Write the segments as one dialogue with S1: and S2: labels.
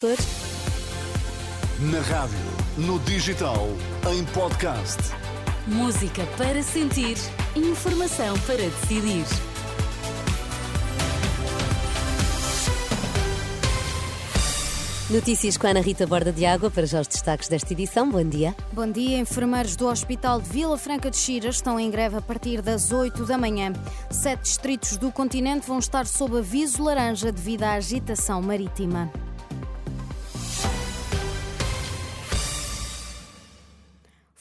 S1: Na rádio, no digital, em podcast.
S2: Música para sentir, informação para decidir.
S3: Notícias com a Ana Rita Borda de Água para já os destaques desta edição. Bom dia.
S4: Bom dia. Enfermeiros do Hospital de Vila Franca de Xira estão em greve a partir das 8 da manhã. Sete distritos do continente vão estar sob aviso laranja devido à agitação marítima.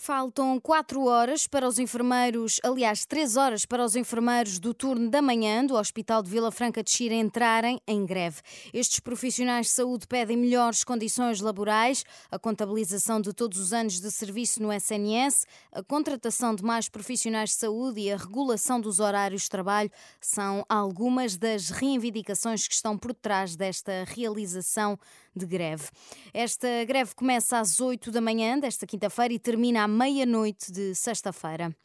S4: Faltam quatro horas para os enfermeiros, aliás, três horas para os enfermeiros do turno da manhã do Hospital de Vila Franca de Xira entrarem em greve. Estes profissionais de saúde pedem melhores condições laborais, a contabilização de todos os anos de serviço no SNS, a contratação de mais profissionais de saúde e a regulação dos horários de trabalho são algumas das reivindicações que estão por trás desta realização de greve. Esta greve começa às 8 da manhã desta quinta-feira e termina à meia-noite de sexta-feira.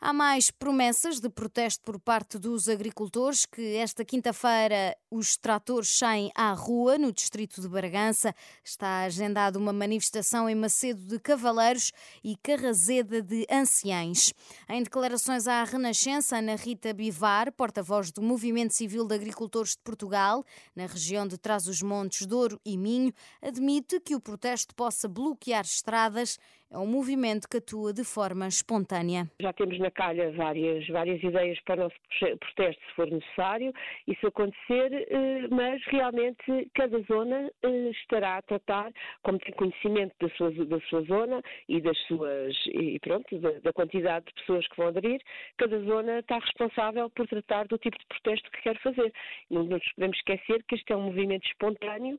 S4: Há mais promessas de protesto por parte dos agricultores que esta quinta-feira os tratores saem à rua no distrito de Bragança. Está agendada uma manifestação em Macedo de Cavaleiros e Carrazeda de Anciães. Em declarações à Renascença, Ana Rita Bivar, porta-voz do Movimento Civil de Agricultores de Portugal, na região de Trás-os-Montes, Douro e Minho, admite que o protesto possa bloquear estradas é um movimento que atua de forma espontânea.
S5: Já temos na calha várias, várias ideias para o nosso protesto, se for necessário, isso acontecer, eh, mas realmente cada zona eh, estará a tratar, como tem conhecimento da sua, da sua zona e das suas, e pronto, da, da quantidade de pessoas que vão aderir, cada zona está responsável por tratar do tipo de protesto que quer fazer. Não nos podemos esquecer que este é um movimento espontâneo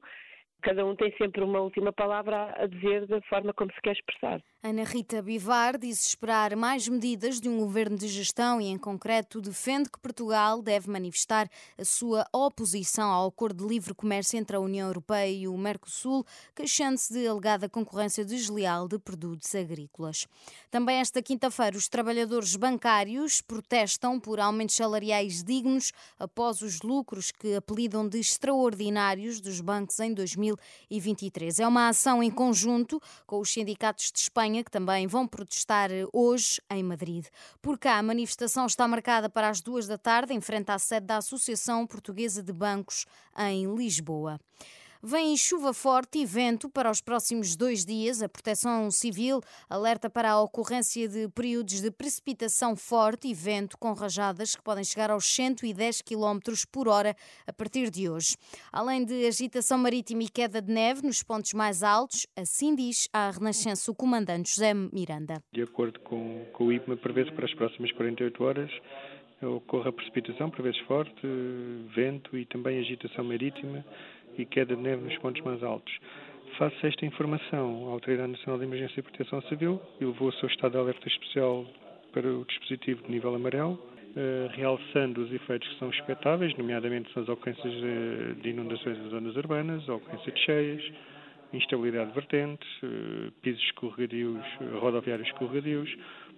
S5: cada um tem sempre uma última palavra a dizer da forma como se quer expressar.
S4: Ana Rita Bivar diz esperar mais medidas de um governo de gestão e, em concreto, defende que Portugal deve manifestar a sua oposição ao acordo de livre comércio entre a União Europeia e o Mercosul, queixando-se de alegada concorrência desleal de produtos agrícolas. Também esta quinta-feira, os trabalhadores bancários protestam por aumentos salariais dignos após os lucros que apelidam de extraordinários dos bancos em 2023. É uma ação em conjunto com os sindicatos de Espanha que também vão protestar hoje em Madrid. Por cá, a manifestação está marcada para as duas da tarde, em frente à sede da Associação Portuguesa de Bancos, em Lisboa. Vem chuva forte e vento para os próximos dois dias. A Proteção Civil alerta para a ocorrência de períodos de precipitação forte e vento com rajadas que podem chegar aos 110 km por hora a partir de hoje. Além de agitação marítima e queda de neve nos pontos mais altos, assim diz a Renascença o comandante José Miranda.
S6: De acordo com, com o IPMA, prevê-se para as próximas 48 horas ocorra precipitação, por vezes forte, vento e também agitação marítima e queda de neve nos pontos mais altos. Face a esta informação, a Autoridade Nacional de Emergência e Proteção Civil elevou o seu estado de alerta especial para o dispositivo de nível amarelo, eh, realçando os efeitos que são expectáveis, nomeadamente são as ocorrências de inundações em zonas urbanas, ocorrência de cheias, instabilidade de vertentes, eh, pisos escorregadios, rodoviários escorregadios,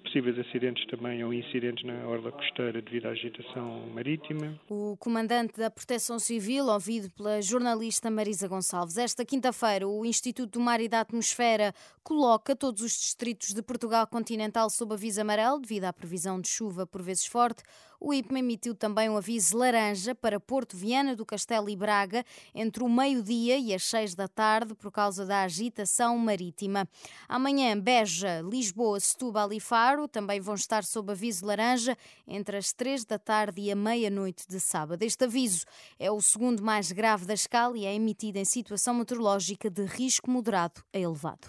S6: possíveis acidentes também ou incidentes na orla costeira devido à agitação marítima.
S4: O comandante da Proteção Civil, ouvido pela jornalista Marisa Gonçalves. Esta quinta-feira, o Instituto do Mar e da Atmosfera coloca todos os distritos de Portugal continental sob aviso amarelo devido à previsão de chuva por vezes forte. O IPMA emitiu também um aviso laranja para Porto Viana do Castelo e Braga entre o meio-dia e as seis da tarde por causa da agitação marítima. Amanhã, Beja, Lisboa, Setúbal e Faro também vão estar sob aviso laranja entre as três da tarde e a meia-noite de sábado. Este aviso é o segundo mais grave da escala e é emitido em situação meteorológica de risco moderado a elevado.